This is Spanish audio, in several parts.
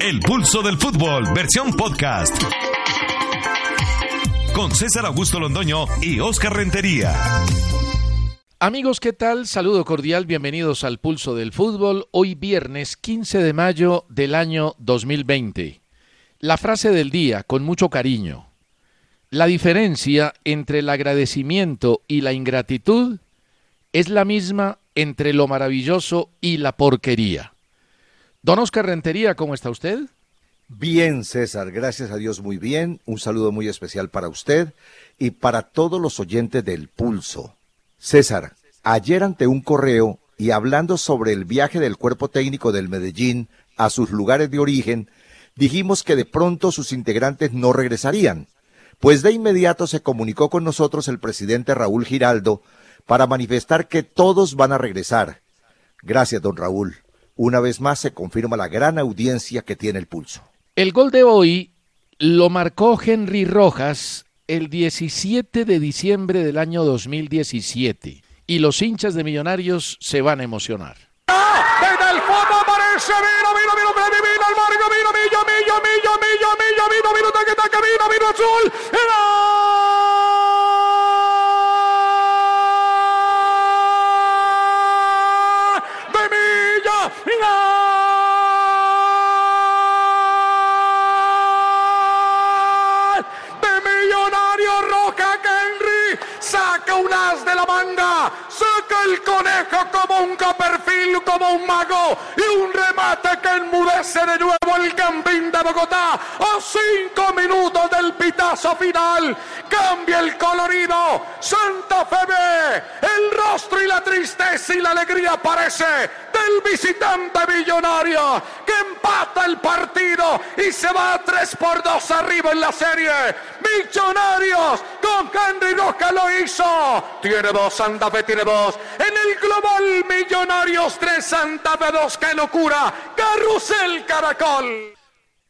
El pulso del fútbol, versión podcast. Con César Augusto Londoño y Oscar Rentería. Amigos, ¿qué tal? Saludo cordial, bienvenidos al Pulso del Fútbol, hoy viernes 15 de mayo del año 2020. La frase del día, con mucho cariño. La diferencia entre el agradecimiento y la ingratitud es la misma entre lo maravilloso y la porquería. Don Oscar Rentería, ¿cómo está usted? Bien, César, gracias a Dios muy bien. Un saludo muy especial para usted y para todos los oyentes del Pulso. César, ayer ante un correo y hablando sobre el viaje del cuerpo técnico del Medellín a sus lugares de origen, dijimos que de pronto sus integrantes no regresarían. Pues de inmediato se comunicó con nosotros el presidente Raúl Giraldo para manifestar que todos van a regresar. Gracias, don Raúl. Una vez más se confirma la gran audiencia que tiene el pulso. El gol de hoy lo marcó Henry Rojas el 17 de diciembre del año 2017 y los hinchas de Millonarios se van a emocionar. Desde el fondo aparece, vino, vino, vino, vino, vino, el vino, millo, millo, millo, millo, vino, vino, taque, taque, vino, vino, azul, de millo, de un as de la manga, saca el conejo como un coperfil, como un mago y un remate que enmudece de nuevo el Gambín de Bogotá a cinco minutos del pitazo final. Cambia el colorido, Santa Fe ve el rostro y la tristeza y la alegría aparece del visitante millonario que empata el partido y se va 3 por 2 arriba en la serie. Millonarios con Henry Roca lo hizo. Tiene dos, Santa Fe tiene dos. En el global Millonarios 3, Santa Fe 2. ¡Qué locura! Carrusel Caracol.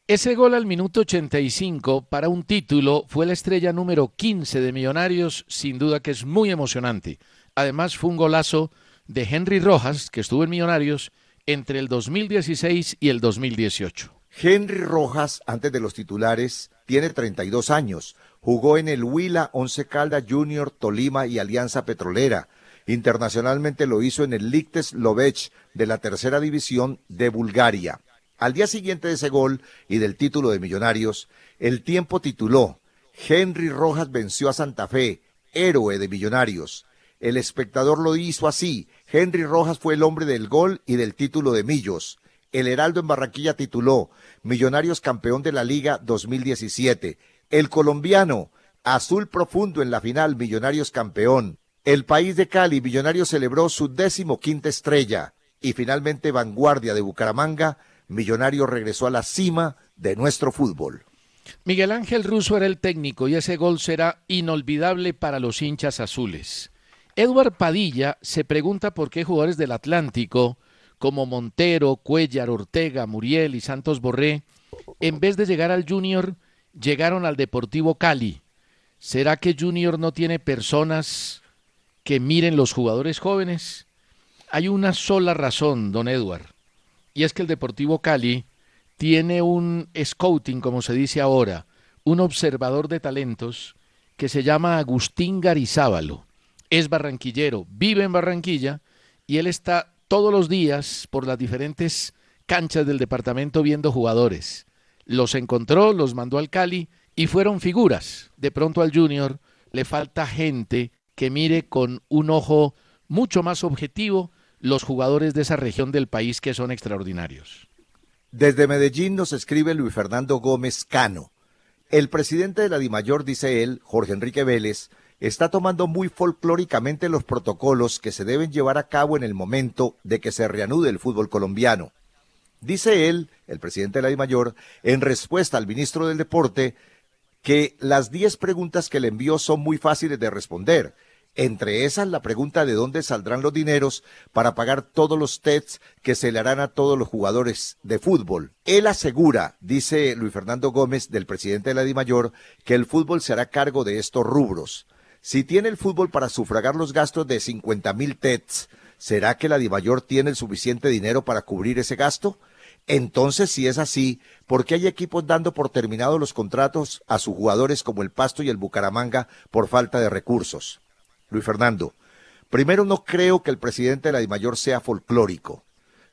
Ese gol al minuto 85 para un título fue la estrella número 15 de Millonarios, sin duda que es muy emocionante. Además fue un golazo de Henry Rojas, que estuvo en Millonarios entre el 2016 y el 2018. Henry Rojas, antes de los titulares, tiene 32 años. Jugó en el Huila, Once Calda, Junior, Tolima y Alianza Petrolera. Internacionalmente lo hizo en el Lictes Lovech de la tercera división de Bulgaria. Al día siguiente de ese gol y del título de Millonarios, el tiempo tituló Henry Rojas venció a Santa Fe, héroe de Millonarios. El espectador lo hizo así. Henry Rojas fue el hombre del gol y del título de Millos. El Heraldo en Barranquilla tituló Millonarios campeón de la Liga 2017. El colombiano, azul profundo en la final, Millonarios campeón. El país de Cali, Millonarios celebró su décimo quinta estrella. Y finalmente Vanguardia de Bucaramanga, Millonarios regresó a la cima de nuestro fútbol. Miguel Ángel Russo era el técnico y ese gol será inolvidable para los hinchas azules. Edward Padilla se pregunta por qué jugadores del Atlántico, como Montero, Cuellar, Ortega, Muriel y Santos Borré, en vez de llegar al Junior, llegaron al Deportivo Cali. ¿Será que Junior no tiene personas que miren los jugadores jóvenes? Hay una sola razón, don Edward, y es que el Deportivo Cali tiene un scouting, como se dice ahora, un observador de talentos que se llama Agustín Garizábalo. Es barranquillero, vive en Barranquilla y él está todos los días por las diferentes canchas del departamento viendo jugadores. Los encontró, los mandó al Cali y fueron figuras. De pronto al Junior le falta gente que mire con un ojo mucho más objetivo los jugadores de esa región del país que son extraordinarios. Desde Medellín nos escribe Luis Fernando Gómez Cano. El presidente de la DIMAYOR, dice él, Jorge Enrique Vélez, está tomando muy folclóricamente los protocolos que se deben llevar a cabo en el momento de que se reanude el fútbol colombiano. Dice él, el presidente de la DIMAYOR, en respuesta al ministro del Deporte, que las 10 preguntas que le envió son muy fáciles de responder entre esas, la pregunta de dónde saldrán los dineros para pagar todos los tests que se le harán a todos los jugadores de fútbol. Él asegura, dice Luis Fernando Gómez, del presidente de la DIMAYOR, que el fútbol se hará cargo de estos rubros. Si tiene el fútbol para sufragar los gastos de 50 mil tests, ¿será que la DIMAYOR tiene el suficiente dinero para cubrir ese gasto? Entonces, si es así, ¿por qué hay equipos dando por terminados los contratos a sus jugadores como el Pasto y el Bucaramanga por falta de recursos? Luis Fernando, primero no creo que el presidente de la DIMAYOR sea folclórico.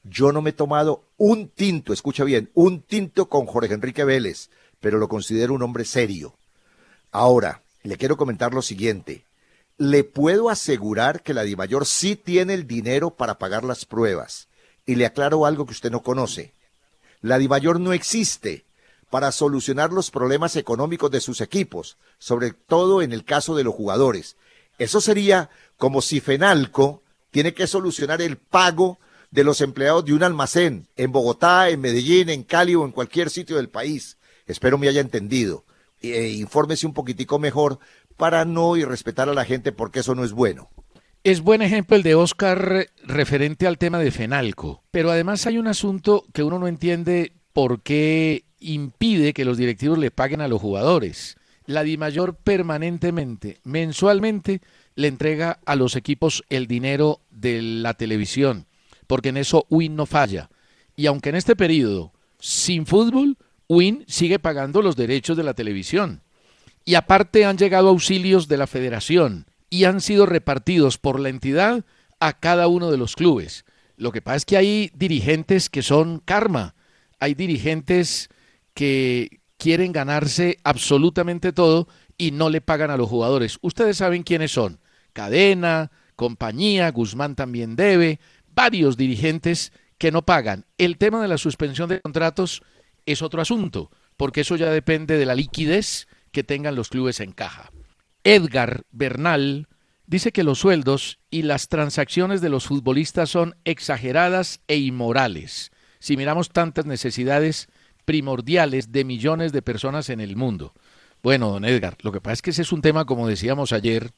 Yo no me he tomado un tinto, escucha bien, un tinto con Jorge Enrique Vélez, pero lo considero un hombre serio. Ahora, le quiero comentar lo siguiente. Le puedo asegurar que la DIMAYOR sí tiene el dinero para pagar las pruebas. Y le aclaro algo que usted no conoce. La DIMAYOR no existe para solucionar los problemas económicos de sus equipos, sobre todo en el caso de los jugadores. Eso sería como si Fenalco tiene que solucionar el pago de los empleados de un almacén en Bogotá, en Medellín, en Cali o en cualquier sitio del país. Espero me haya entendido. E infórmese un poquitico mejor para no irrespetar a la gente porque eso no es bueno. Es buen ejemplo el de Oscar referente al tema de Fenalco, pero además hay un asunto que uno no entiende por qué impide que los directivos le paguen a los jugadores la DIMAYOR permanentemente, mensualmente, le entrega a los equipos el dinero de la televisión, porque en eso WIN no falla. Y aunque en este periodo, sin fútbol, WIN sigue pagando los derechos de la televisión. Y aparte han llegado auxilios de la federación y han sido repartidos por la entidad a cada uno de los clubes. Lo que pasa es que hay dirigentes que son karma, hay dirigentes que, quieren ganarse absolutamente todo y no le pagan a los jugadores. Ustedes saben quiénes son. Cadena, compañía, Guzmán también debe, varios dirigentes que no pagan. El tema de la suspensión de contratos es otro asunto, porque eso ya depende de la liquidez que tengan los clubes en caja. Edgar Bernal dice que los sueldos y las transacciones de los futbolistas son exageradas e inmorales. Si miramos tantas necesidades primordiales de millones de personas en el mundo. Bueno, don Edgar, lo que pasa es que ese es un tema, como decíamos ayer,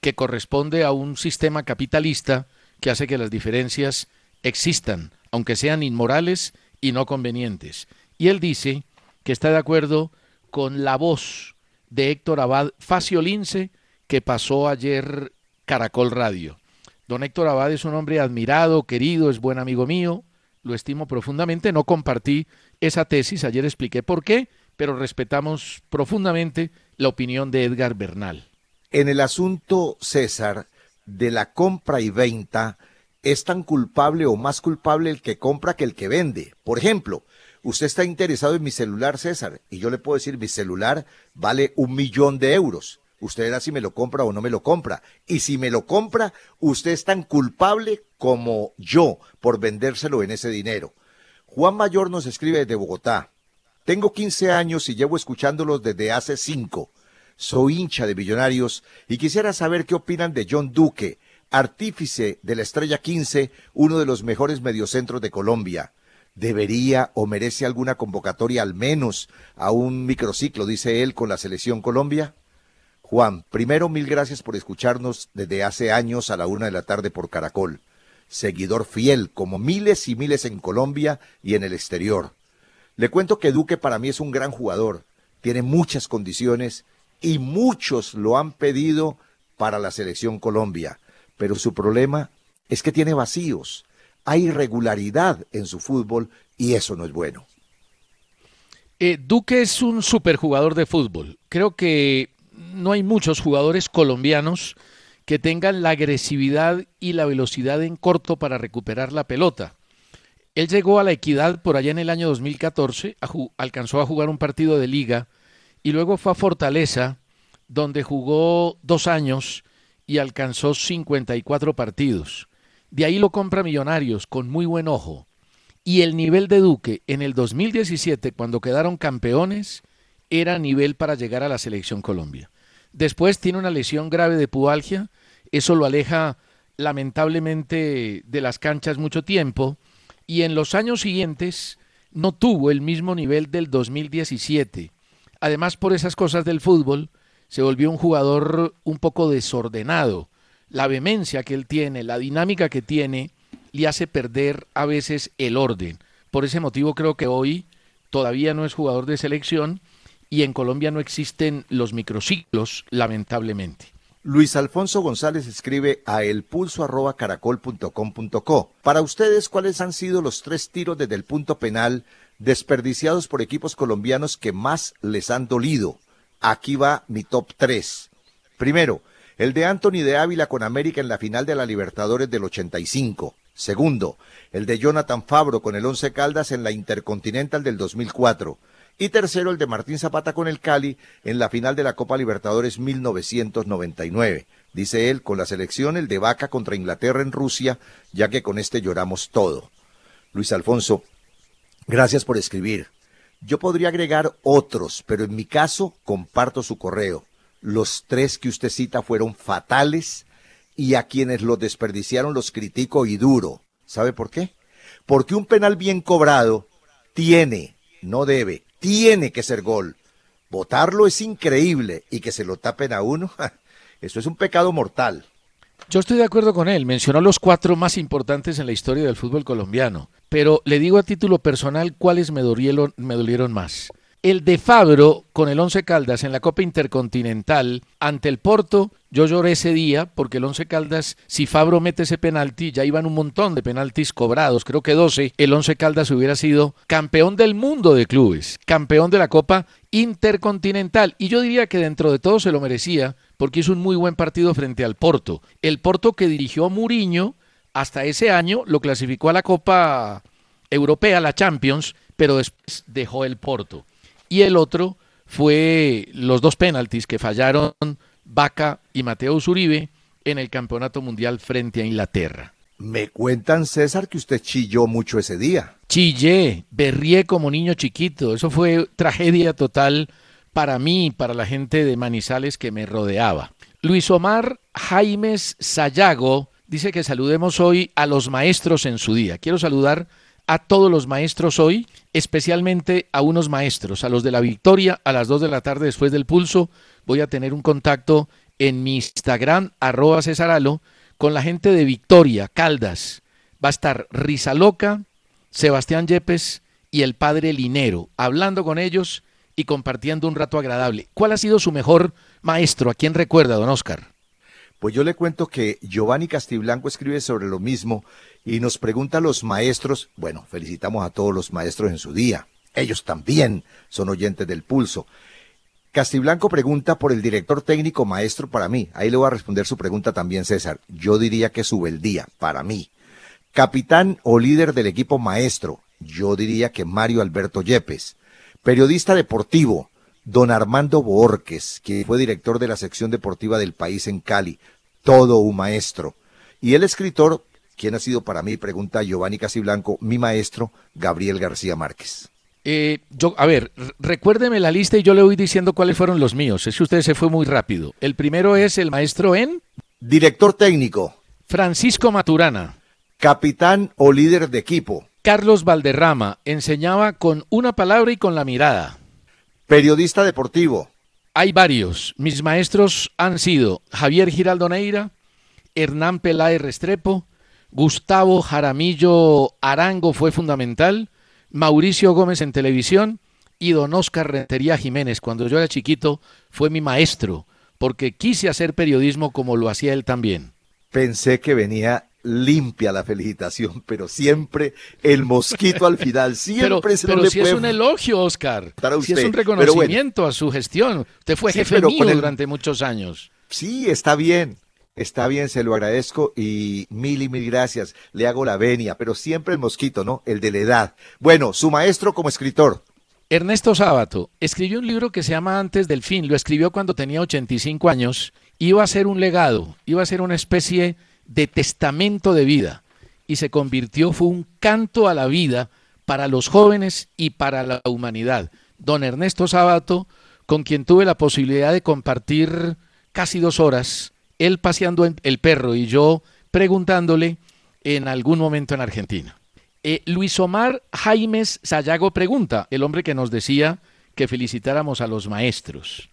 que corresponde a un sistema capitalista que hace que las diferencias existan, aunque sean inmorales y no convenientes. Y él dice que está de acuerdo con la voz de Héctor Abad Facio Lince, que pasó ayer Caracol Radio. Don Héctor Abad es un hombre admirado, querido, es buen amigo mío, lo estimo profundamente, no compartí esa tesis, ayer expliqué por qué, pero respetamos profundamente la opinión de Edgar Bernal. En el asunto, César, de la compra y venta, es tan culpable o más culpable el que compra que el que vende. Por ejemplo, usted está interesado en mi celular, César, y yo le puedo decir, mi celular vale un millón de euros. Usted verá si me lo compra o no me lo compra. Y si me lo compra, usted es tan culpable como yo por vendérselo en ese dinero. Juan Mayor nos escribe desde Bogotá. Tengo 15 años y llevo escuchándolos desde hace 5. Soy hincha de Millonarios y quisiera saber qué opinan de John Duque, artífice de la Estrella 15, uno de los mejores mediocentros de Colombia. ¿Debería o merece alguna convocatoria al menos a un microciclo, dice él, con la selección Colombia? Juan, primero mil gracias por escucharnos desde hace años a la una de la tarde por Caracol seguidor fiel, como miles y miles en Colombia y en el exterior. Le cuento que Duque para mí es un gran jugador, tiene muchas condiciones y muchos lo han pedido para la selección Colombia, pero su problema es que tiene vacíos, hay irregularidad en su fútbol y eso no es bueno. Eh, Duque es un superjugador de fútbol. Creo que no hay muchos jugadores colombianos que tengan la agresividad y la velocidad en corto para recuperar la pelota. Él llegó a la Equidad por allá en el año 2014, alcanzó a jugar un partido de liga y luego fue a Fortaleza, donde jugó dos años y alcanzó 54 partidos. De ahí lo compra Millonarios con muy buen ojo. Y el nivel de Duque en el 2017, cuando quedaron campeones, era nivel para llegar a la selección Colombia. Después tiene una lesión grave de pubalgia, eso lo aleja lamentablemente de las canchas mucho tiempo y en los años siguientes no tuvo el mismo nivel del 2017. Además, por esas cosas del fútbol, se volvió un jugador un poco desordenado. La vehemencia que él tiene, la dinámica que tiene, le hace perder a veces el orden. Por ese motivo creo que hoy todavía no es jugador de selección y en Colombia no existen los microciclos, lamentablemente. Luis Alfonso González escribe a elpulso@caracol.com.co. Para ustedes, ¿cuáles han sido los tres tiros desde el punto penal desperdiciados por equipos colombianos que más les han dolido? Aquí va mi top 3. Primero, el de Anthony de Ávila con América en la final de la Libertadores del 85. Segundo, el de Jonathan Fabro con el Once Caldas en la Intercontinental del 2004 y tercero el de Martín Zapata con el Cali en la final de la Copa Libertadores 1999. Dice él, con la selección el de Vaca contra Inglaterra en Rusia, ya que con este lloramos todo. Luis Alfonso, gracias por escribir. Yo podría agregar otros, pero en mi caso comparto su correo. Los tres que usted cita fueron fatales y a quienes los desperdiciaron los critico y duro. ¿Sabe por qué? Porque un penal bien cobrado tiene, no debe, tiene que ser gol. Votarlo es increíble y que se lo tapen a uno, eso es un pecado mortal. Yo estoy de acuerdo con él, mencionó los cuatro más importantes en la historia del fútbol colombiano, pero le digo a título personal cuáles me dolieron, me dolieron más. El de Fabro con el Once Caldas en la Copa Intercontinental ante el Porto, yo lloré ese día porque el Once Caldas, si Fabro mete ese penalti, ya iban un montón de penaltis cobrados, creo que 12, el Once Caldas hubiera sido campeón del mundo de clubes, campeón de la Copa Intercontinental. Y yo diría que dentro de todo se lo merecía porque hizo un muy buen partido frente al Porto. El Porto que dirigió Muriño hasta ese año lo clasificó a la Copa Europea, la Champions, pero después dejó el Porto y el otro fue los dos penaltis que fallaron Vaca y Mateo Zuribe en el Campeonato Mundial frente a Inglaterra. Me cuentan, César, que usted chilló mucho ese día. Chillé, berrié como niño chiquito. Eso fue tragedia total para mí y para la gente de Manizales que me rodeaba. Luis Omar Jaimes Sayago dice que saludemos hoy a los maestros en su día. Quiero saludar a todos los maestros hoy, especialmente a unos maestros, a los de la Victoria, a las 2 de la tarde después del pulso. Voy a tener un contacto en mi Instagram, arroba Cesaralo, con la gente de Victoria, Caldas. Va a estar Risa Loca, Sebastián Yepes y el padre Linero, hablando con ellos y compartiendo un rato agradable. ¿Cuál ha sido su mejor maestro? ¿A quién recuerda, don Oscar? Pues yo le cuento que Giovanni Castiblanco escribe sobre lo mismo y nos pregunta a los maestros, bueno, felicitamos a todos los maestros en su día, ellos también son oyentes del pulso. Castiblanco pregunta por el director técnico maestro para mí. Ahí le voy a responder su pregunta también, César. Yo diría que Subeldía, para mí. Capitán o líder del equipo maestro. Yo diría que Mario Alberto Yepes. Periodista deportivo. Don Armando Borques, que fue director de la sección deportiva del país en Cali, todo un maestro. Y el escritor, ¿quién ha sido para mí? Pregunta Giovanni Casiblanco, mi maestro, Gabriel García Márquez. Eh, yo, a ver, recuérdeme la lista y yo le voy diciendo cuáles fueron los míos. Es que usted se fue muy rápido. El primero es el maestro en. Director técnico. Francisco Maturana. Capitán o líder de equipo. Carlos Valderrama enseñaba con una palabra y con la mirada. Periodista deportivo. Hay varios. Mis maestros han sido Javier Giraldo Neira, Hernán Peláez Restrepo, Gustavo Jaramillo Arango fue fundamental, Mauricio Gómez en televisión y don Oscar Rentería Jiménez, cuando yo era chiquito, fue mi maestro, porque quise hacer periodismo como lo hacía él también. Pensé que venía limpia la felicitación, pero siempre el mosquito al final, siempre pero, se pero si es un elogio, Oscar, si es un reconocimiento a su gestión. Usted fue jefe mío durante muchos años. Sí, está bien, Está bien, se lo agradezco y mil y mil gracias. Le hago la venia, pero siempre el mosquito, ¿no? El de la edad. Bueno, su maestro como escritor. Ernesto Sábato escribió un libro que se llama Antes del fin. Lo escribió cuando tenía 85 años. Iba a ser un legado, iba a ser una especie de testamento de vida. Y se convirtió, fue un canto a la vida para los jóvenes y para la humanidad. Don Ernesto Sábato, con quien tuve la posibilidad de compartir casi dos horas, él paseando el perro y yo preguntándole en algún momento en Argentina. Eh, Luis Omar Jaimes Sayago pregunta, el hombre que nos decía que felicitáramos a los maestros.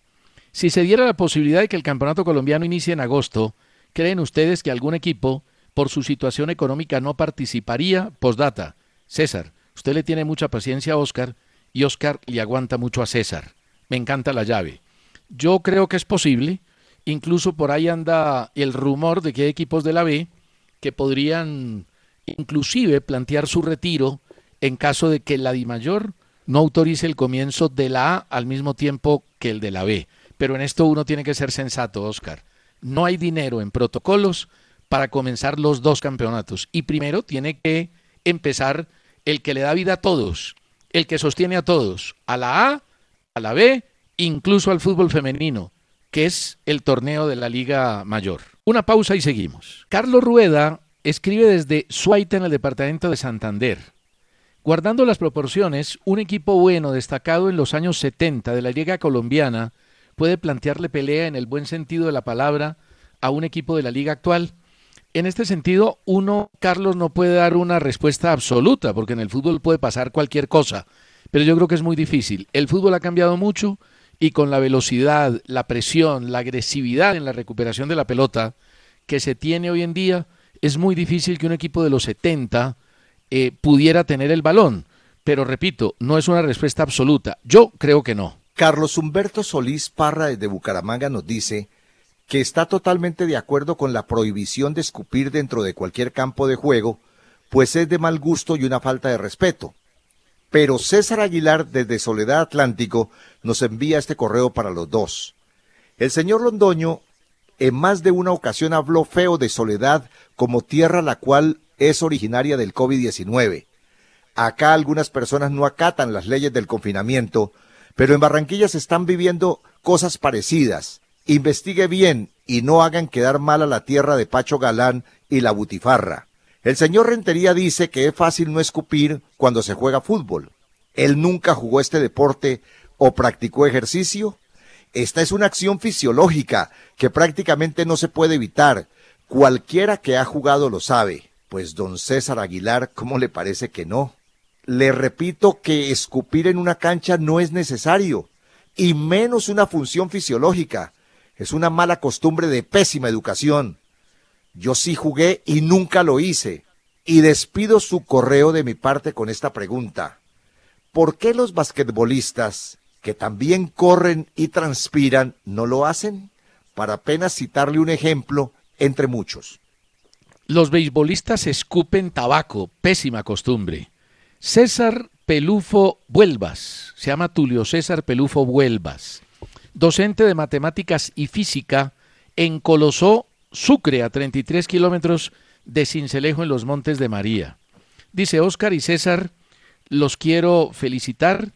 Si se diera la posibilidad de que el campeonato colombiano inicie en agosto, ¿creen ustedes que algún equipo, por su situación económica, no participaría? Postdata. César, usted le tiene mucha paciencia a Oscar y Oscar le aguanta mucho a César. Me encanta la llave. Yo creo que es posible. Incluso por ahí anda el rumor de que hay equipos de la B que podrían inclusive plantear su retiro en caso de que la DIMAYOR no autorice el comienzo de la A al mismo tiempo que el de la B. Pero en esto uno tiene que ser sensato, Oscar. No hay dinero en protocolos para comenzar los dos campeonatos. Y primero tiene que empezar el que le da vida a todos, el que sostiene a todos, a la A, a la B, incluso al fútbol femenino, que es el torneo de la Liga Mayor. Una pausa y seguimos. Carlos Rueda escribe desde Suaita en el departamento de Santander. Guardando las proporciones, un equipo bueno destacado en los años 70 de la liga colombiana puede plantearle pelea en el buen sentido de la palabra a un equipo de la liga actual. En este sentido, uno, Carlos, no puede dar una respuesta absoluta, porque en el fútbol puede pasar cualquier cosa, pero yo creo que es muy difícil. El fútbol ha cambiado mucho y con la velocidad, la presión, la agresividad en la recuperación de la pelota que se tiene hoy en día, es muy difícil que un equipo de los 70 eh, pudiera tener el balón. Pero repito, no es una respuesta absoluta. Yo creo que no. Carlos Humberto Solís Parra de Bucaramanga nos dice que está totalmente de acuerdo con la prohibición de escupir dentro de cualquier campo de juego, pues es de mal gusto y una falta de respeto. Pero César Aguilar desde Soledad Atlántico nos envía este correo para los dos. El señor Londoño en más de una ocasión habló feo de Soledad como tierra la cual es originaria del COVID-19. Acá algunas personas no acatan las leyes del confinamiento, pero en Barranquilla se están viviendo cosas parecidas. Investigue bien y no hagan quedar mal a la tierra de Pacho Galán y la Butifarra. El señor Rentería dice que es fácil no escupir cuando se juega fútbol. Él nunca jugó este deporte o practicó ejercicio. Esta es una acción fisiológica que prácticamente no se puede evitar. Cualquiera que ha jugado lo sabe. Pues don César Aguilar, ¿cómo le parece que no? Le repito que escupir en una cancha no es necesario, y menos una función fisiológica. Es una mala costumbre de pésima educación. Yo sí jugué y nunca lo hice. Y despido su correo de mi parte con esta pregunta. ¿Por qué los basquetbolistas que también corren y transpiran, no lo hacen? Para apenas citarle un ejemplo entre muchos. Los beisbolistas escupen tabaco, pésima costumbre. César Pelufo Vuelvas, se llama Tulio César Pelufo Vuelvas, docente de matemáticas y física en Colosó, Sucre, a 33 kilómetros de Cincelejo en los Montes de María. Dice Óscar y César, los quiero felicitar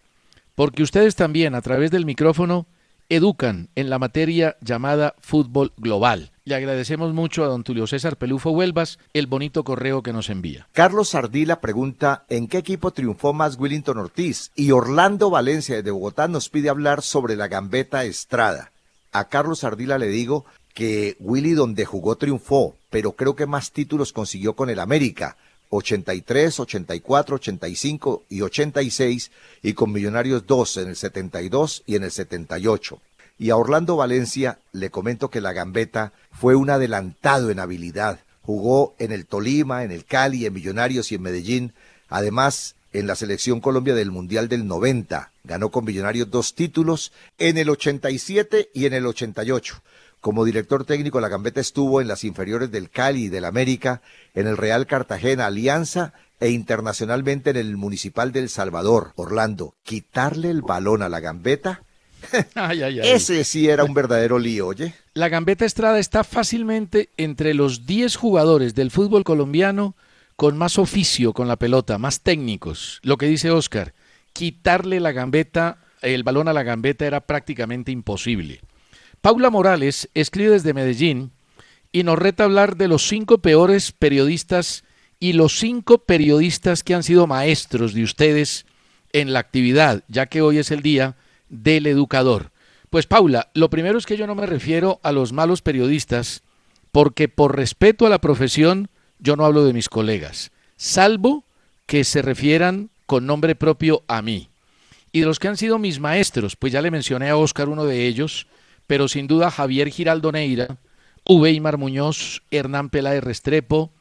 porque ustedes también a través del micrófono educan en la materia llamada fútbol global. Le agradecemos mucho a don Tulio César Pelufo Huelvas el bonito correo que nos envía. Carlos Sardila pregunta en qué equipo triunfó más Willington Ortiz y Orlando Valencia de Bogotá nos pide hablar sobre la gambeta Estrada. A Carlos Sardila le digo que Willy donde jugó triunfó, pero creo que más títulos consiguió con el América. 83, 84, 85 y 86 y con Millonarios 2 en el 72 y en el 78. Y a Orlando Valencia le comento que la gambeta fue un adelantado en habilidad. Jugó en el Tolima, en el Cali, en Millonarios y en Medellín. Además, en la selección Colombia del Mundial del 90. Ganó con Millonarios dos títulos en el 87 y en el 88. Como director técnico, la Gambeta estuvo en las inferiores del Cali y del América, en el Real Cartagena Alianza e internacionalmente en el Municipal del Salvador, Orlando. Quitarle el balón a la Gambeta, ese sí era un verdadero lío, oye. la Gambeta Estrada está fácilmente entre los 10 jugadores del fútbol colombiano con más oficio con la pelota, más técnicos. Lo que dice Oscar, quitarle la gambeta, el balón a la gambeta era prácticamente imposible. Paula Morales escribe desde Medellín y nos reta hablar de los cinco peores periodistas y los cinco periodistas que han sido maestros de ustedes en la actividad, ya que hoy es el día del educador. Pues Paula, lo primero es que yo no me refiero a los malos periodistas, porque por respeto a la profesión yo no hablo de mis colegas, salvo que se refieran con nombre propio a mí. Y de los que han sido mis maestros, pues ya le mencioné a Oscar uno de ellos, pero sin duda Javier Giraldo Neira, Uweimar Muñoz, Hernán Peláez Restrepo,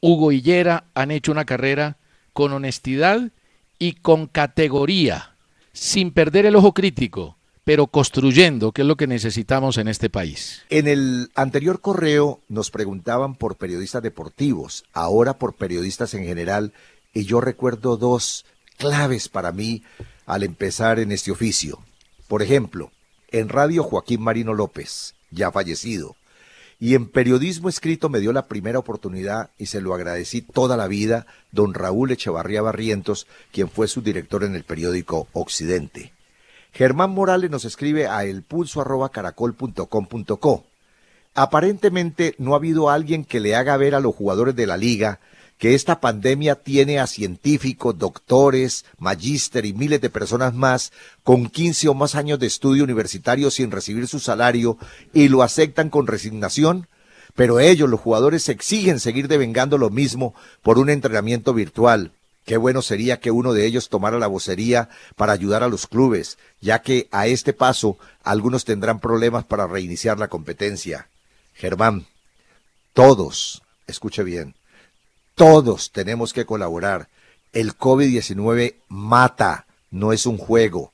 Hugo Hillera han hecho una carrera con honestidad y con categoría, sin perder el ojo crítico, pero construyendo, que es lo que necesitamos en este país. En el anterior correo nos preguntaban por periodistas deportivos, ahora por periodistas en general, y yo recuerdo dos claves para mí al empezar en este oficio. Por ejemplo, en radio Joaquín Marino López, ya fallecido, y en periodismo escrito me dio la primera oportunidad y se lo agradecí toda la vida don Raúl Echevarría Barrientos, quien fue su director en el periódico Occidente. Germán Morales nos escribe a elpulso.caracol.com.co. Aparentemente no ha habido alguien que le haga ver a los jugadores de la liga que esta pandemia tiene a científicos, doctores, magíster y miles de personas más con 15 o más años de estudio universitario sin recibir su salario y lo aceptan con resignación, pero ellos, los jugadores, exigen seguir devengando lo mismo por un entrenamiento virtual. Qué bueno sería que uno de ellos tomara la vocería para ayudar a los clubes, ya que a este paso algunos tendrán problemas para reiniciar la competencia. Germán, todos, escuche bien, todos tenemos que colaborar. El COVID-19 mata, no es un juego.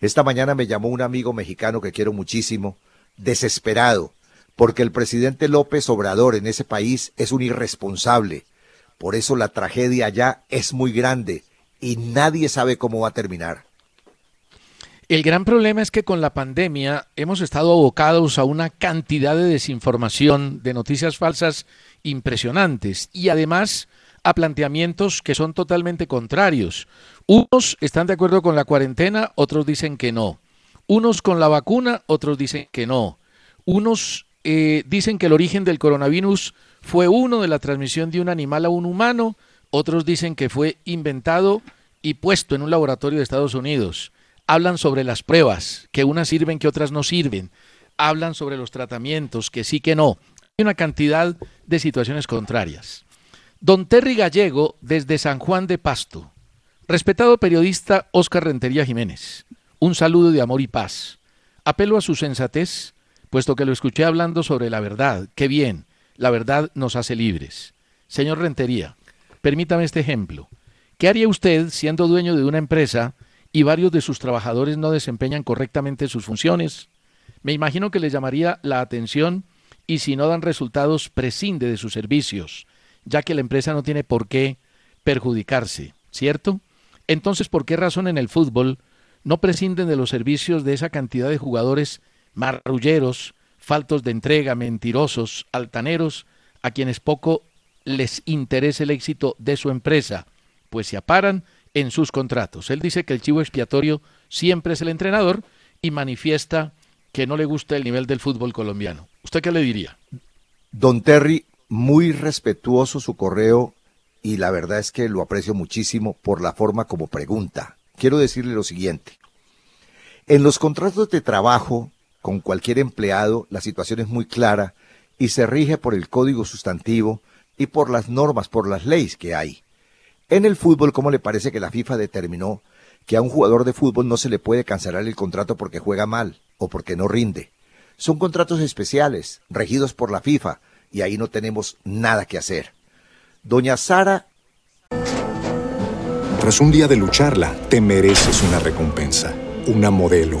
Esta mañana me llamó un amigo mexicano que quiero muchísimo, desesperado, porque el presidente López Obrador en ese país es un irresponsable. Por eso la tragedia allá es muy grande y nadie sabe cómo va a terminar. El gran problema es que con la pandemia hemos estado abocados a una cantidad de desinformación, de noticias falsas impresionantes y además a planteamientos que son totalmente contrarios. Unos están de acuerdo con la cuarentena, otros dicen que no. Unos con la vacuna, otros dicen que no. Unos eh, dicen que el origen del coronavirus fue uno de la transmisión de un animal a un humano, otros dicen que fue inventado y puesto en un laboratorio de Estados Unidos. Hablan sobre las pruebas, que unas sirven que otras no sirven. Hablan sobre los tratamientos, que sí que no una cantidad de situaciones contrarias. Don Terry Gallego, desde San Juan de Pasto. Respetado periodista Oscar Rentería Jiménez, un saludo de amor y paz. Apelo a su sensatez, puesto que lo escuché hablando sobre la verdad. Qué bien, la verdad nos hace libres. Señor Rentería, permítame este ejemplo. ¿Qué haría usted siendo dueño de una empresa y varios de sus trabajadores no desempeñan correctamente sus funciones? Me imagino que le llamaría la atención y si no dan resultados prescinde de sus servicios, ya que la empresa no tiene por qué perjudicarse, ¿cierto? Entonces, ¿por qué razón en el fútbol no prescinden de los servicios de esa cantidad de jugadores marrulleros, faltos de entrega, mentirosos, altaneros, a quienes poco les interesa el éxito de su empresa, pues se aparan en sus contratos. Él dice que el chivo expiatorio siempre es el entrenador y manifiesta que no le gusta el nivel del fútbol colombiano. ¿Usted qué le diría? Don Terry, muy respetuoso su correo y la verdad es que lo aprecio muchísimo por la forma como pregunta. Quiero decirle lo siguiente. En los contratos de trabajo con cualquier empleado la situación es muy clara y se rige por el código sustantivo y por las normas, por las leyes que hay. En el fútbol, ¿cómo le parece que la FIFA determinó que a un jugador de fútbol no se le puede cancelar el contrato porque juega mal o porque no rinde? Son contratos especiales, regidos por la FIFA, y ahí no tenemos nada que hacer. Doña Sara... Tras un día de lucharla, te mereces una recompensa, una modelo,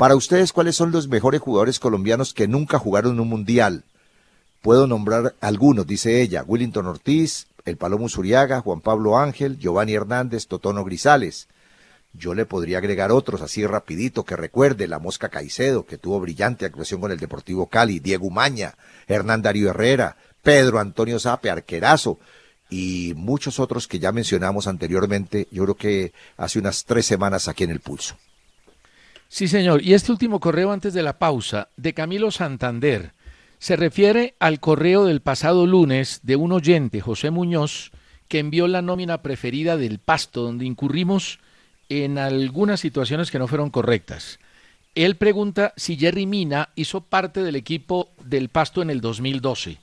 Para ustedes, ¿cuáles son los mejores jugadores colombianos que nunca jugaron un mundial? Puedo nombrar algunos, dice ella, Willington Ortiz, el Palomo Zuriaga, Juan Pablo Ángel, Giovanni Hernández, Totono Grisales. Yo le podría agregar otros así rapidito que recuerde, la Mosca Caicedo, que tuvo brillante actuación con el Deportivo Cali, Diego Umaña, Hernán Darío Herrera, Pedro Antonio Zape, arquerazo, y muchos otros que ya mencionamos anteriormente, yo creo que hace unas tres semanas aquí en el pulso. Sí, señor. Y este último correo antes de la pausa, de Camilo Santander, se refiere al correo del pasado lunes de un oyente, José Muñoz, que envió la nómina preferida del pasto, donde incurrimos en algunas situaciones que no fueron correctas. Él pregunta si Jerry Mina hizo parte del equipo del Pasto en el 2012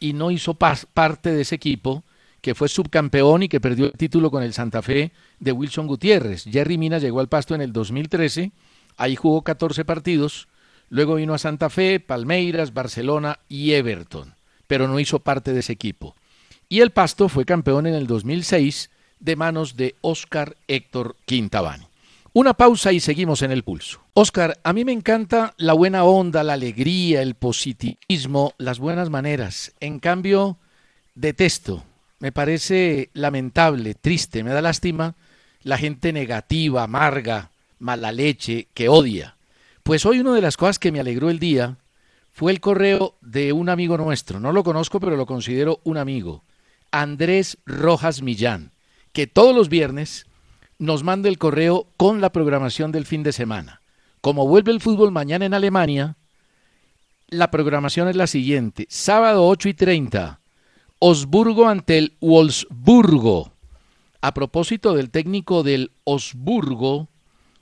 y no hizo parte de ese equipo que fue subcampeón y que perdió el título con el Santa Fe de Wilson Gutiérrez. Jerry Mina llegó al Pasto en el 2013, ahí jugó 14 partidos, luego vino a Santa Fe, Palmeiras, Barcelona y Everton, pero no hizo parte de ese equipo. Y el Pasto fue campeón en el 2006 de manos de Oscar Héctor Quintabani. Una pausa y seguimos en el pulso. Oscar, a mí me encanta la buena onda, la alegría, el positivismo, las buenas maneras. En cambio, detesto, me parece lamentable, triste, me da lástima la gente negativa, amarga, mala leche, que odia. Pues hoy una de las cosas que me alegró el día fue el correo de un amigo nuestro. No lo conozco, pero lo considero un amigo. Andrés Rojas Millán que todos los viernes nos mande el correo con la programación del fin de semana. Como vuelve el fútbol mañana en Alemania, la programación es la siguiente. Sábado 8 y 30, Osburgo ante el Wolfsburgo. A propósito del técnico del Osburgo,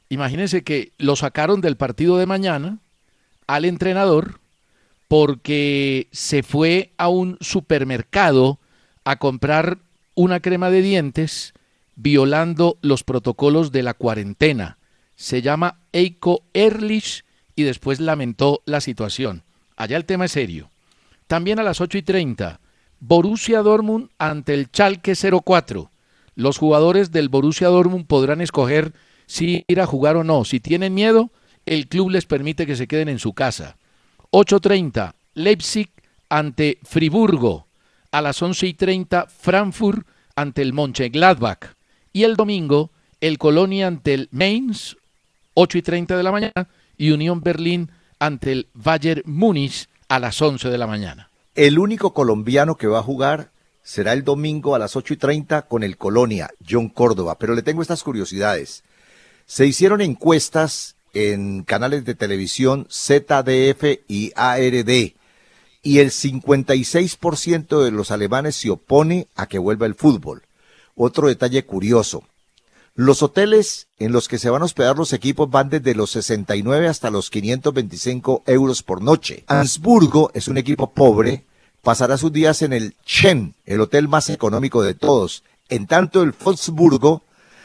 imagínense que lo sacaron del partido de mañana al entrenador porque se fue a un supermercado a comprar una crema de dientes violando los protocolos de la cuarentena. Se llama Eiko Erlich y después lamentó la situación. Allá el tema es serio. También a las 8 y 30, Borussia Dortmund ante el Schalke 04. Los jugadores del Borussia Dortmund podrán escoger si ir a jugar o no. Si tienen miedo, el club les permite que se queden en su casa. 8.30, Leipzig ante Friburgo a las 11 y 30 Frankfurt ante el Mönchengladbach y el domingo el Colonia ante el Mainz 8 y 30 de la mañana y Unión Berlín ante el Bayern Múnich a las 11 de la mañana. El único colombiano que va a jugar será el domingo a las 8 y 30 con el Colonia, John Córdoba. Pero le tengo estas curiosidades. Se hicieron encuestas en canales de televisión ZDF y ARD y el 56% de los alemanes se opone a que vuelva el fútbol. Otro detalle curioso. Los hoteles en los que se van a hospedar los equipos van desde los 69 hasta los 525 euros por noche. Ansburgo es un equipo pobre, pasará sus días en el Chen, el hotel más económico de todos. En tanto, el Wolfsburgo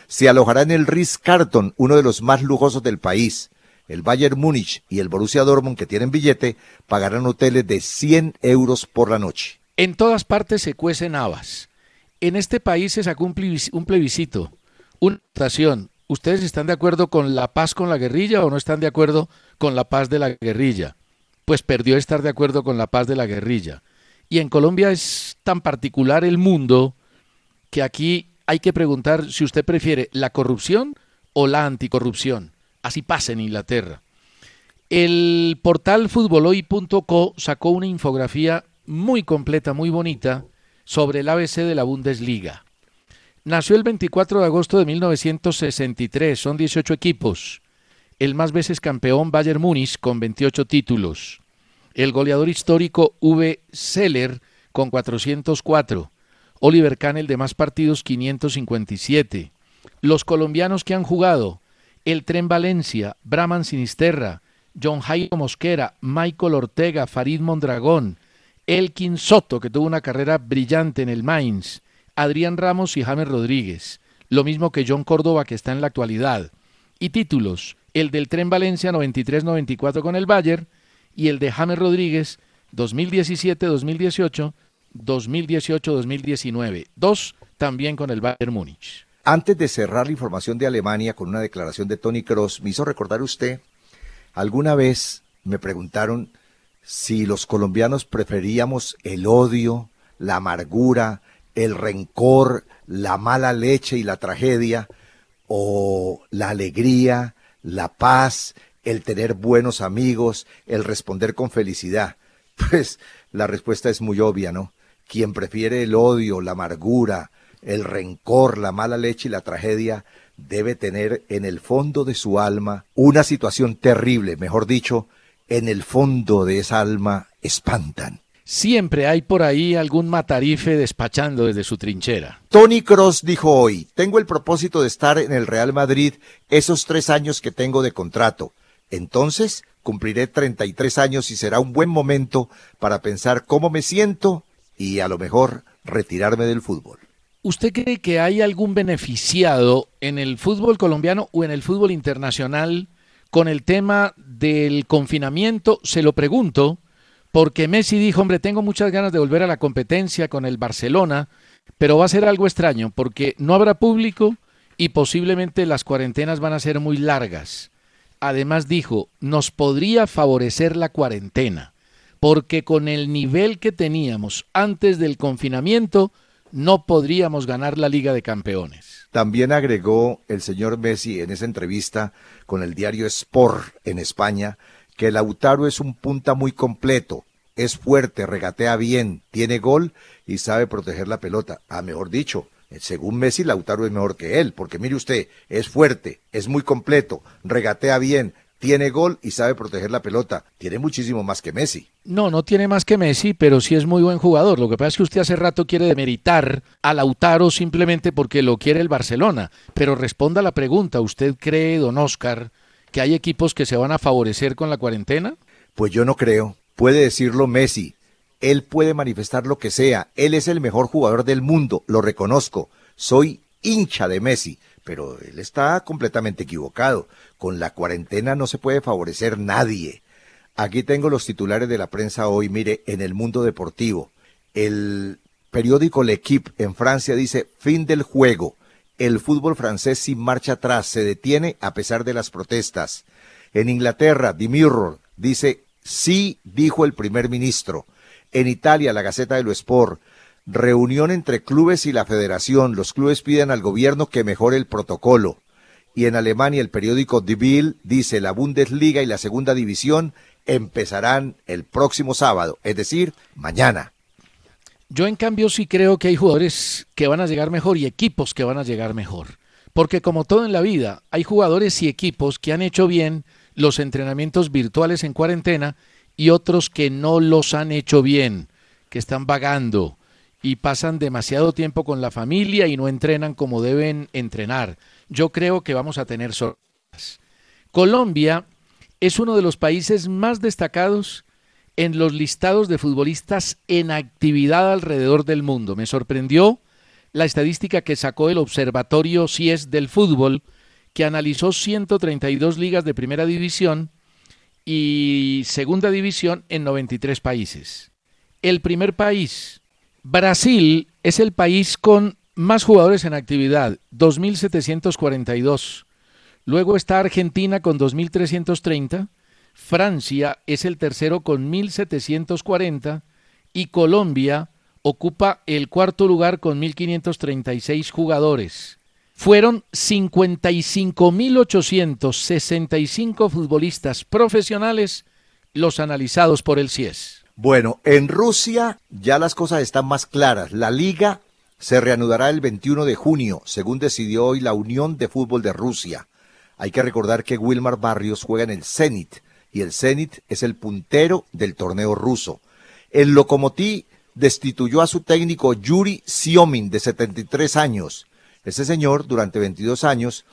se alojará en el Ritz-Carlton, uno de los más lujosos del país el Bayern Múnich y el Borussia Dortmund, que tienen billete, pagarán hoteles de 100 euros por la noche. En todas partes se cuecen habas. En este país se sacó un plebiscito, una votación. ¿Ustedes están de acuerdo con la paz con la guerrilla o no están de acuerdo con la paz de la guerrilla? Pues perdió estar de acuerdo con la paz de la guerrilla. Y en Colombia es tan particular el mundo que aquí hay que preguntar si usted prefiere la corrupción o la anticorrupción. Así pasa en Inglaterra. El portal futboloy.co sacó una infografía muy completa, muy bonita, sobre el ABC de la Bundesliga. Nació el 24 de agosto de 1963, son 18 equipos. El más veces campeón Bayern Múnich con 28 títulos. El goleador histórico V. Seller con 404. Oliver Kahn el de más partidos 557. Los colombianos que han jugado el Tren Valencia, Brahman Sinisterra, John Jairo Mosquera, Michael Ortega, Farid Mondragón, Elkin Soto, que tuvo una carrera brillante en el Mainz, Adrián Ramos y James Rodríguez, lo mismo que John Córdoba, que está en la actualidad. Y títulos, el del Tren Valencia 93-94 con el Bayern y el de James Rodríguez 2017-2018, 2018-2019. Dos también con el Bayern Múnich. Antes de cerrar la información de Alemania con una declaración de Tony Cross, me hizo recordar usted, alguna vez me preguntaron si los colombianos preferíamos el odio, la amargura, el rencor, la mala leche y la tragedia, o la alegría, la paz, el tener buenos amigos, el responder con felicidad. Pues la respuesta es muy obvia, ¿no? Quien prefiere el odio, la amargura, el rencor, la mala leche y la tragedia, debe tener en el fondo de su alma una situación terrible, mejor dicho, en el fondo de esa alma espantan. Siempre hay por ahí algún matarife despachando desde su trinchera. Tony Cross dijo hoy, tengo el propósito de estar en el Real Madrid esos tres años que tengo de contrato. Entonces cumpliré 33 años y será un buen momento para pensar cómo me siento y a lo mejor retirarme del fútbol. ¿Usted cree que hay algún beneficiado en el fútbol colombiano o en el fútbol internacional con el tema del confinamiento? Se lo pregunto porque Messi dijo, hombre, tengo muchas ganas de volver a la competencia con el Barcelona, pero va a ser algo extraño porque no habrá público y posiblemente las cuarentenas van a ser muy largas. Además dijo, nos podría favorecer la cuarentena, porque con el nivel que teníamos antes del confinamiento, no podríamos ganar la Liga de Campeones. También agregó el señor Messi en esa entrevista con el diario Sport en España que Lautaro es un punta muy completo, es fuerte, regatea bien, tiene gol y sabe proteger la pelota. Ah, mejor dicho, según Messi, Lautaro es mejor que él, porque mire usted, es fuerte, es muy completo, regatea bien, tiene gol y sabe proteger la pelota. Tiene muchísimo más que Messi. No, no tiene más que Messi, pero sí es muy buen jugador. Lo que pasa es que usted hace rato quiere demeritar a Lautaro simplemente porque lo quiere el Barcelona. Pero responda la pregunta, ¿usted cree, don Oscar, que hay equipos que se van a favorecer con la cuarentena? Pues yo no creo. Puede decirlo Messi. Él puede manifestar lo que sea. Él es el mejor jugador del mundo, lo reconozco. Soy hincha de Messi, pero él está completamente equivocado. Con la cuarentena no se puede favorecer nadie. Aquí tengo los titulares de la prensa hoy, mire, en el mundo deportivo. El periódico L'Equipe en Francia dice fin del juego. El fútbol francés sin marcha atrás se detiene a pesar de las protestas. En Inglaterra, The Mirror dice sí, dijo el primer ministro. En Italia, la Gaceta de lo Sport, reunión entre clubes y la federación. Los clubes piden al gobierno que mejore el protocolo y en Alemania el periódico Die Bild dice la Bundesliga y la segunda división empezarán el próximo sábado, es decir, mañana. Yo en cambio sí creo que hay jugadores que van a llegar mejor y equipos que van a llegar mejor. Porque como todo en la vida, hay jugadores y equipos que han hecho bien los entrenamientos virtuales en cuarentena y otros que no los han hecho bien, que están vagando y pasan demasiado tiempo con la familia y no entrenan como deben entrenar yo creo que vamos a tener sorpresas. Colombia es uno de los países más destacados en los listados de futbolistas en actividad alrededor del mundo. Me sorprendió la estadística que sacó el Observatorio CIES del Fútbol, que analizó 132 ligas de primera división y segunda división en 93 países. El primer país, Brasil, es el país con más jugadores en actividad, 2.742. Luego está Argentina con 2.330. Francia es el tercero con 1.740. Y Colombia ocupa el cuarto lugar con 1.536 jugadores. Fueron 55.865 futbolistas profesionales los analizados por el CIES. Bueno, en Rusia ya las cosas están más claras. La liga se reanudará el 21 de junio, según decidió hoy la Unión de Fútbol de Rusia. Hay que recordar que Wilmar Barrios juega en el Zenit y el Zenit es el puntero del torneo ruso. El Lokomotiv destituyó a su técnico Yuri Siomin de 73 años. Ese señor durante 22 años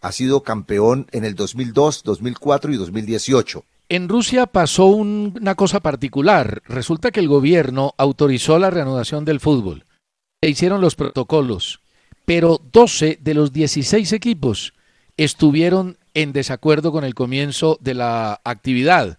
ha sido campeón en el 2002, 2004 y 2018. En Rusia pasó una cosa particular. Resulta que el gobierno autorizó la reanudación del fútbol se hicieron los protocolos, pero 12 de los 16 equipos estuvieron en desacuerdo con el comienzo de la actividad.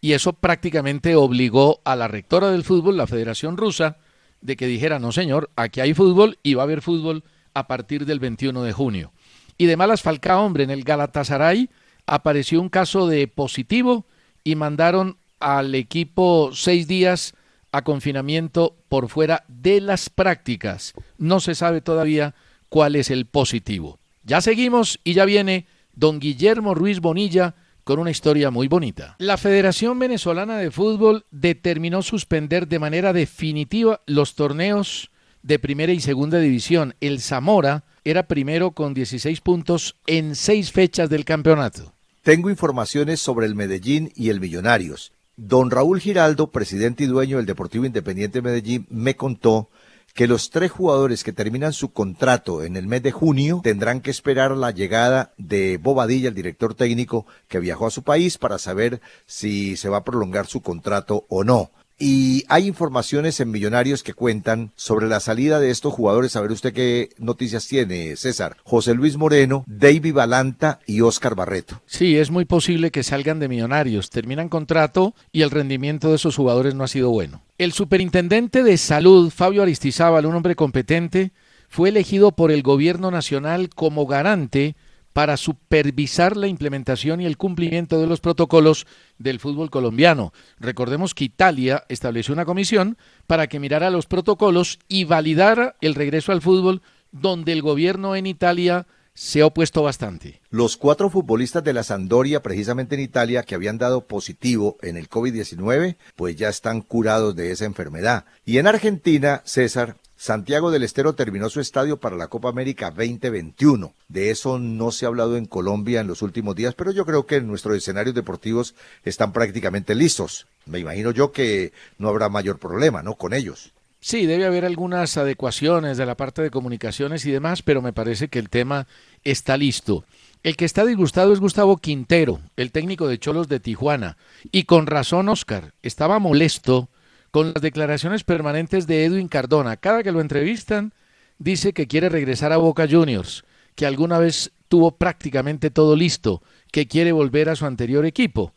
y eso prácticamente obligó a la rectora del fútbol, la Federación Rusa, de que dijera, no señor, aquí hay fútbol y va a haber fútbol a partir del 21 de junio. Y de malas falca, hombre, en el Galatasaray apareció un caso de positivo y mandaron al equipo seis días a confinamiento por fuera de las prácticas. No se sabe todavía cuál es el positivo. Ya seguimos y ya viene don Guillermo Ruiz Bonilla con una historia muy bonita. La Federación Venezolana de Fútbol determinó suspender de manera definitiva los torneos de primera y segunda división. El Zamora era primero con 16 puntos en seis fechas del campeonato. Tengo informaciones sobre el Medellín y el Millonarios. Don Raúl Giraldo, presidente y dueño del Deportivo Independiente Medellín, me contó que los tres jugadores que terminan su contrato en el mes de junio tendrán que esperar la llegada de Bobadilla, el director técnico que viajó a su país, para saber si se va a prolongar su contrato o no. Y hay informaciones en Millonarios que cuentan sobre la salida de estos jugadores. A ver usted qué noticias tiene, César. José Luis Moreno, David Balanta y Oscar Barreto. Sí, es muy posible que salgan de Millonarios. Terminan contrato y el rendimiento de esos jugadores no ha sido bueno. El superintendente de salud, Fabio Aristizábal, un hombre competente, fue elegido por el gobierno nacional como garante para supervisar la implementación y el cumplimiento de los protocolos del fútbol colombiano. Recordemos que Italia estableció una comisión para que mirara los protocolos y validara el regreso al fútbol donde el gobierno en Italia se ha opuesto bastante. Los cuatro futbolistas de la Sandoria, precisamente en Italia, que habían dado positivo en el COVID-19, pues ya están curados de esa enfermedad. Y en Argentina, César, Santiago del Estero terminó su estadio para la Copa América 2021. De eso no se ha hablado en Colombia en los últimos días, pero yo creo que nuestros escenarios deportivos están prácticamente listos. Me imagino yo que no habrá mayor problema, ¿no? Con ellos. Sí, debe haber algunas adecuaciones de la parte de comunicaciones y demás, pero me parece que el tema está listo. El que está disgustado es Gustavo Quintero, el técnico de Cholos de Tijuana. Y con razón, Oscar, estaba molesto con las declaraciones permanentes de Edwin Cardona. Cada que lo entrevistan, dice que quiere regresar a Boca Juniors, que alguna vez tuvo prácticamente todo listo, que quiere volver a su anterior equipo.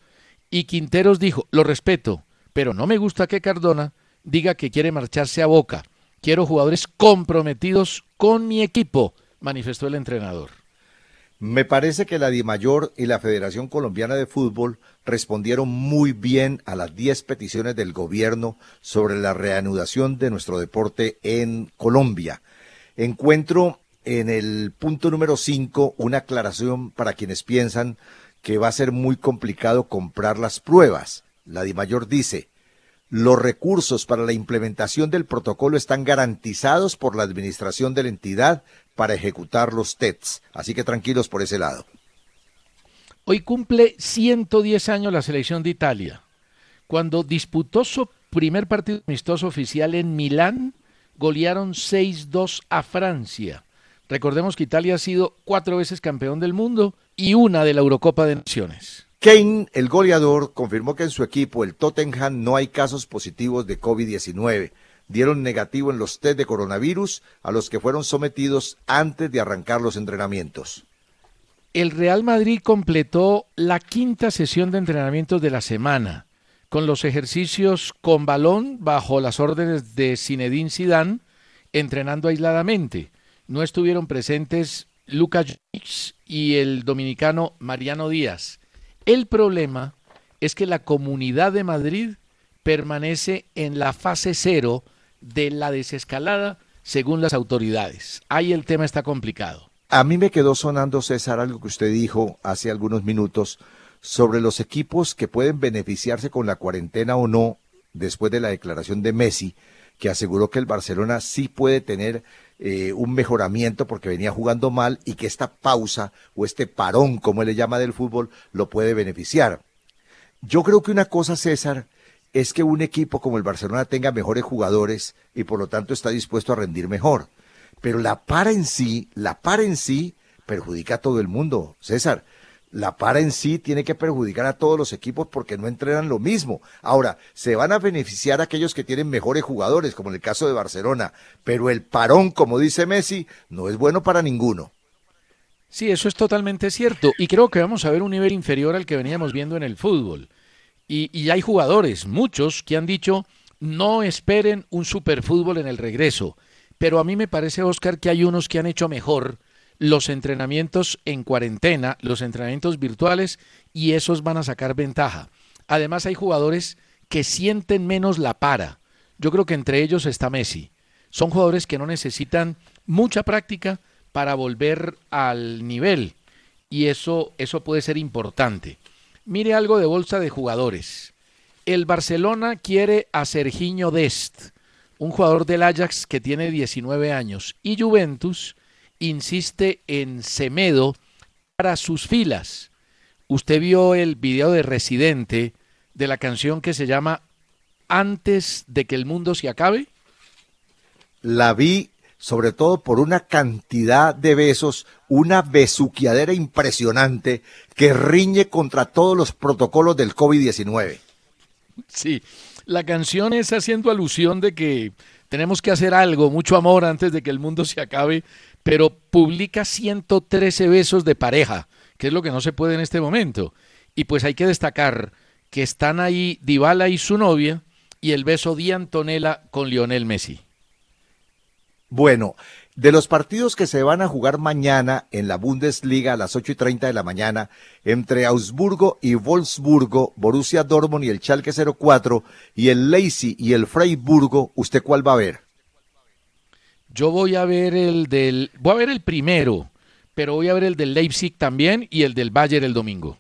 Y Quinteros dijo, lo respeto, pero no me gusta que Cardona diga que quiere marcharse a Boca. Quiero jugadores comprometidos con mi equipo, manifestó el entrenador. Me parece que la DIMAYOR y la Federación Colombiana de Fútbol respondieron muy bien a las 10 peticiones del gobierno sobre la reanudación de nuestro deporte en Colombia. Encuentro en el punto número 5 una aclaración para quienes piensan que va a ser muy complicado comprar las pruebas. La DIMAYOR dice, los recursos para la implementación del protocolo están garantizados por la administración de la entidad para ejecutar los TETs. Así que tranquilos por ese lado. Hoy cumple 110 años la selección de Italia. Cuando disputó su primer partido amistoso oficial en Milán, golearon 6-2 a Francia. Recordemos que Italia ha sido cuatro veces campeón del mundo y una de la Eurocopa de Naciones. Kane, el goleador, confirmó que en su equipo, el Tottenham, no hay casos positivos de COVID-19. Dieron negativo en los test de coronavirus a los que fueron sometidos antes de arrancar los entrenamientos. El Real Madrid completó la quinta sesión de entrenamientos de la semana, con los ejercicios con balón bajo las órdenes de Zinedine Zidane, entrenando aisladamente. No estuvieron presentes Lucas y el dominicano Mariano Díaz. El problema es que la Comunidad de Madrid permanece en la fase cero de la desescalada según las autoridades. Ahí el tema está complicado. A mí me quedó sonando, César, algo que usted dijo hace algunos minutos sobre los equipos que pueden beneficiarse con la cuarentena o no después de la declaración de Messi, que aseguró que el Barcelona sí puede tener eh, un mejoramiento porque venía jugando mal y que esta pausa o este parón, como él le llama del fútbol, lo puede beneficiar. Yo creo que una cosa, César, es que un equipo como el Barcelona tenga mejores jugadores y por lo tanto está dispuesto a rendir mejor. Pero la para en sí, la para en sí perjudica a todo el mundo, César la para en sí tiene que perjudicar a todos los equipos porque no entrenan lo mismo. Ahora, se van a beneficiar aquellos que tienen mejores jugadores, como en el caso de Barcelona, pero el parón, como dice Messi, no es bueno para ninguno. Sí, eso es totalmente cierto. Y creo que vamos a ver un nivel inferior al que veníamos viendo en el fútbol. Y, hay jugadores, muchos, que han dicho, no esperen un superfútbol en el regreso. Pero a mí me parece, Oscar, que hay unos que han hecho mejor los entrenamientos en cuarentena, los entrenamientos virtuales, y esos van a sacar ventaja. Además hay jugadores que sienten menos la para. Yo creo que entre ellos está Messi. Son jugadores que no necesitan mucha práctica para volver al nivel y eso eso puede ser importante. Mire algo de bolsa de jugadores. El Barcelona quiere a Serginho Dest, un jugador del Ajax que tiene 19 años, y Juventus insiste en Semedo para sus filas. Usted vio el video de Residente de la canción que se llama Antes de que el mundo se acabe? La vi sobre todo por una cantidad de besos, una besuquiadera impresionante que riñe contra todos los protocolos del COVID-19. Sí, la canción es haciendo alusión de que tenemos que hacer algo, mucho amor antes de que el mundo se acabe, pero publica 113 besos de pareja, que es lo que no se puede en este momento. Y pues hay que destacar que están ahí Dybala y su novia y el beso de Antonella con Lionel Messi. Bueno, de los partidos que se van a jugar mañana en la Bundesliga a las 8 y 30 de la mañana entre Augsburgo y Wolfsburgo, Borussia Dortmund y el Schalke 04 y el Leipzig y el Freiburgo, ¿usted cuál va a ver? Yo voy a ver el del voy a ver el primero, pero voy a ver el del Leipzig también y el del Bayern el domingo.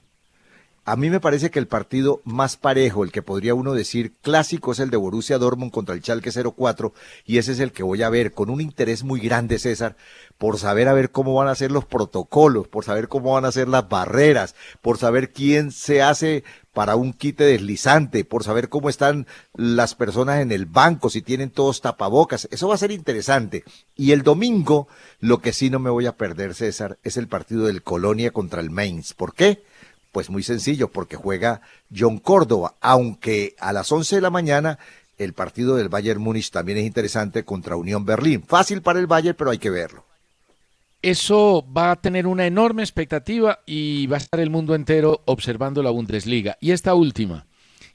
A mí me parece que el partido más parejo, el que podría uno decir clásico, es el de Borussia Dortmund contra el Schalke 04 y ese es el que voy a ver con un interés muy grande, César, por saber a ver cómo van a ser los protocolos, por saber cómo van a ser las barreras, por saber quién se hace para un quite deslizante, por saber cómo están las personas en el banco, si tienen todos tapabocas. Eso va a ser interesante. Y el domingo, lo que sí no me voy a perder, César, es el partido del Colonia contra el Mainz. ¿Por qué? Pues muy sencillo, porque juega John Córdoba, aunque a las 11 de la mañana el partido del Bayern Múnich también es interesante contra Unión Berlín. Fácil para el Bayern, pero hay que verlo. Eso va a tener una enorme expectativa y va a estar el mundo entero observando la Bundesliga. Y esta última.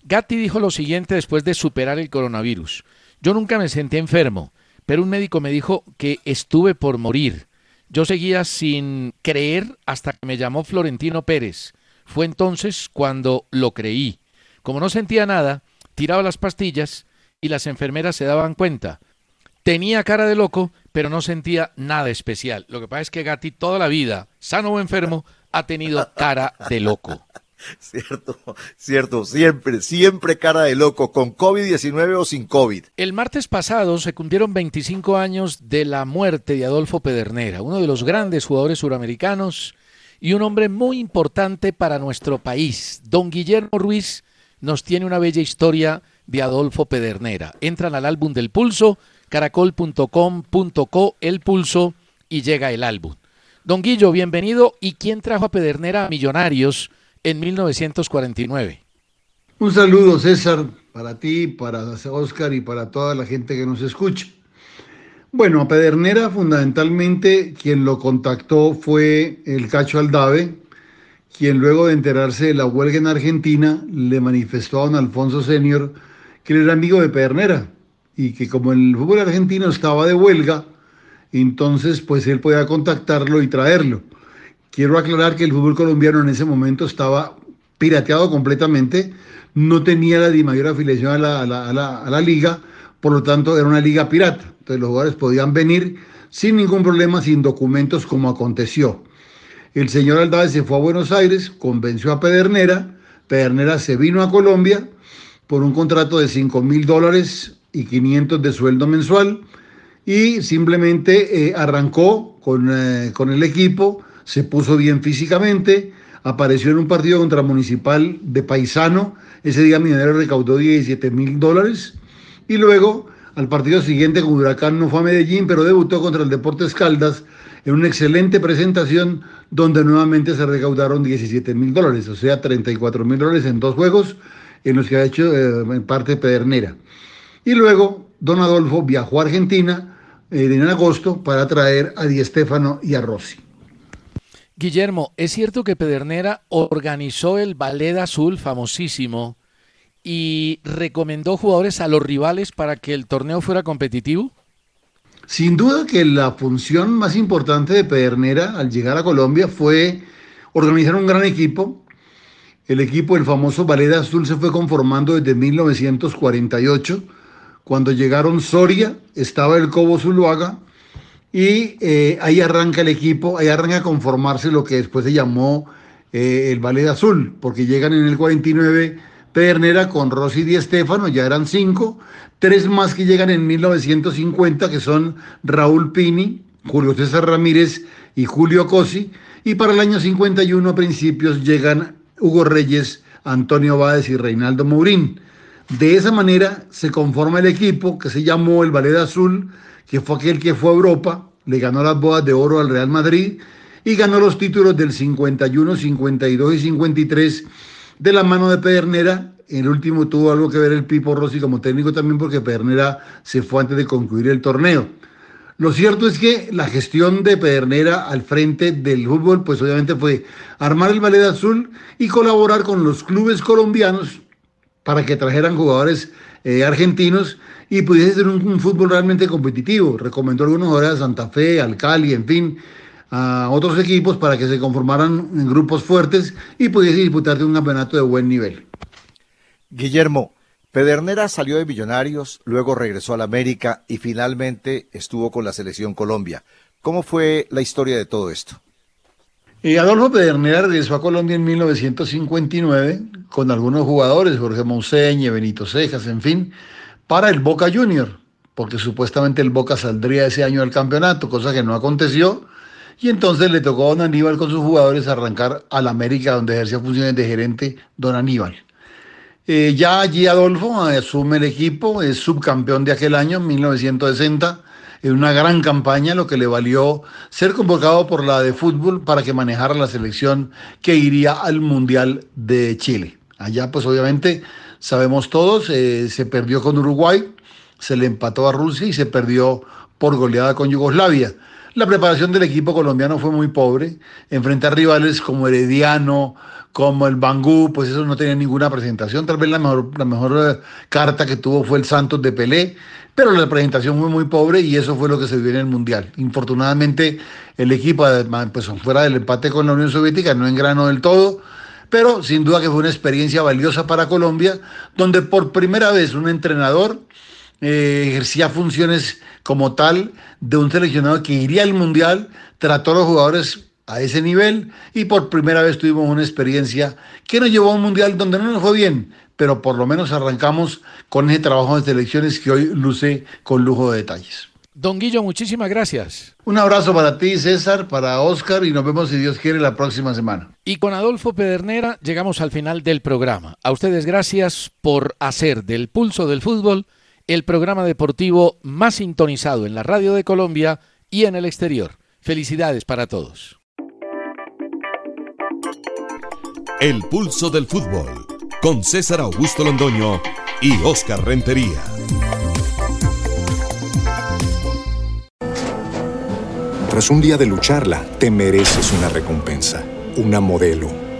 Gatti dijo lo siguiente después de superar el coronavirus. Yo nunca me sentí enfermo, pero un médico me dijo que estuve por morir. Yo seguía sin creer hasta que me llamó Florentino Pérez fue entonces cuando lo creí. Como no sentía nada, tiraba las pastillas y las enfermeras se daban cuenta. Tenía cara de loco, pero no sentía nada especial. Lo que pasa es que Gatti toda la vida, sano o enfermo, ha tenido cara de loco. Cierto, cierto, siempre, siempre cara de loco, con COVID-19 o sin COVID. El martes pasado se cumplieron 25 años de la muerte de Adolfo Pedernera, uno de los grandes jugadores suramericanos y un hombre muy importante para nuestro país. Don Guillermo Ruiz nos tiene una bella historia de Adolfo Pedernera. Entran al álbum del pulso, caracol.com.co, el pulso, y llega el álbum. Don Guillo, bienvenido. ¿Y quién trajo a Pedernera a Millonarios en 1949? Un saludo, César, para ti, para Oscar y para toda la gente que nos escucha. Bueno, a Pedernera fundamentalmente quien lo contactó fue el Cacho Aldave, quien luego de enterarse de la huelga en Argentina le manifestó a don Alfonso Senior que él era amigo de Pedernera y que como el fútbol argentino estaba de huelga, entonces pues él podía contactarlo y traerlo. Quiero aclarar que el fútbol colombiano en ese momento estaba pirateado completamente, no tenía la mayor afiliación a la, liga, por lo tanto era una liga pirata. Entonces los jugadores podían venir sin ningún problema, sin documentos como aconteció. El señor Aldave se fue a Buenos Aires, convenció a Pedernera, Pedernera se vino a Colombia por un contrato de 5 mil dólares y 500 de sueldo mensual y simplemente eh, arrancó con, eh, con el equipo, se puso bien físicamente, apareció en un partido contra Municipal de Paisano, ese día Minero recaudó 17 mil dólares y luego al partido siguiente con Huracán no fue a Medellín, pero debutó contra el Deportes Caldas en una excelente presentación donde nuevamente se recaudaron 17 mil dólares, o sea, 34 mil dólares en dos juegos en los que ha hecho eh, parte Pedernera. Y luego Don Adolfo viajó a Argentina eh, en agosto para traer a Di Stefano y a Rossi. Guillermo, ¿es cierto que Pedernera organizó el Ballet Azul famosísimo y recomendó jugadores a los rivales para que el torneo fuera competitivo? Sin duda que la función más importante de Pedernera al llegar a Colombia fue organizar un gran equipo. El equipo, el famoso Ballet Azul, se fue conformando desde 1948, cuando llegaron Soria, estaba el Cobo Zuluaga, y eh, ahí arranca el equipo, ahí arranca a conformarse lo que después se llamó eh, el Ballet Azul, porque llegan en el 49 Pedernera con Rossi Di Stefano, ya eran cinco, tres más que llegan en 1950, que son Raúl Pini, Julio César Ramírez y Julio Cosi, y para el año 51 a principios llegan Hugo Reyes, Antonio Báez y Reinaldo Mourín. De esa manera se conforma el equipo que se llamó el Ballet Azul, que fue aquel que fue a Europa, le ganó las bodas de oro al Real Madrid y ganó los títulos del 51, 52 y 53 de la mano de Pedernera. El último tuvo algo que ver el Pipo Rossi como técnico también porque Pedernera se fue antes de concluir el torneo. Lo cierto es que la gestión de Pedernera al frente del fútbol, pues obviamente fue armar el ballet azul y colaborar con los clubes colombianos para que trajeran jugadores eh, argentinos y pudiese ser un, fútbol realmente competitivo. Recomendó algunos jugadores a Santa Fe, al Cali, en fin, a otros equipos para que se conformaran en grupos fuertes y pudiese disputar de un campeonato de buen nivel. Guillermo, Pedernera salió de Millonarios, luego regresó a la América y finalmente estuvo con la selección Colombia. ¿Cómo fue la historia de todo esto? Eh, Adolfo Pedernera regresó a Colombia en 1959 con algunos jugadores, Jorge Monseñe, Benito Cejas, en fin, para el Boca Junior, porque supuestamente el Boca saldría ese año del campeonato, cosa que no aconteció. Y entonces le tocó a don Aníbal con sus jugadores arrancar al América, donde ejercía funciones de gerente don Aníbal. Eh, ya allí Adolfo asume el equipo, es subcampeón de aquel año, 1960, en una gran campaña, lo que le valió ser convocado por la de fútbol para que manejara la selección que iría al Mundial de Chile. Allá pues obviamente sabemos todos, eh, se perdió con Uruguay, se le empató a Rusia y se perdió por goleada con Yugoslavia. La preparación del equipo colombiano fue muy pobre. Enfrentar rivales como Herediano, como el Bangú, pues eso no tenía ninguna presentación. Tal vez la mejor, la mejor eh, carta que tuvo fue el Santos de Pelé, pero la presentación fue muy pobre y eso fue lo que se vio en el Mundial. Infortunadamente, el equipo, pues fuera del empate con la Unión Soviética, no engranó del todo pero sin duda que fue una experiencia valiosa para Colombia, donde por primera vez un entrenador eh, ejercía funciones como tal de un seleccionado que iría al Mundial, trató a los jugadores a ese nivel y por primera vez tuvimos una experiencia que nos llevó a un Mundial donde no nos fue bien, pero por lo menos arrancamos con ese trabajo de selecciones que hoy luce con lujo de detalles. Don Guillo, muchísimas gracias. Un abrazo para ti, César, para Oscar y nos vemos si Dios quiere la próxima semana. Y con Adolfo Pedernera llegamos al final del programa. A ustedes gracias por hacer del pulso del fútbol el programa deportivo más sintonizado en la radio de Colombia y en el exterior. Felicidades para todos. El pulso del fútbol con César Augusto Londoño y Oscar Rentería. Tras un día de lucharla, te mereces una recompensa, una modelo,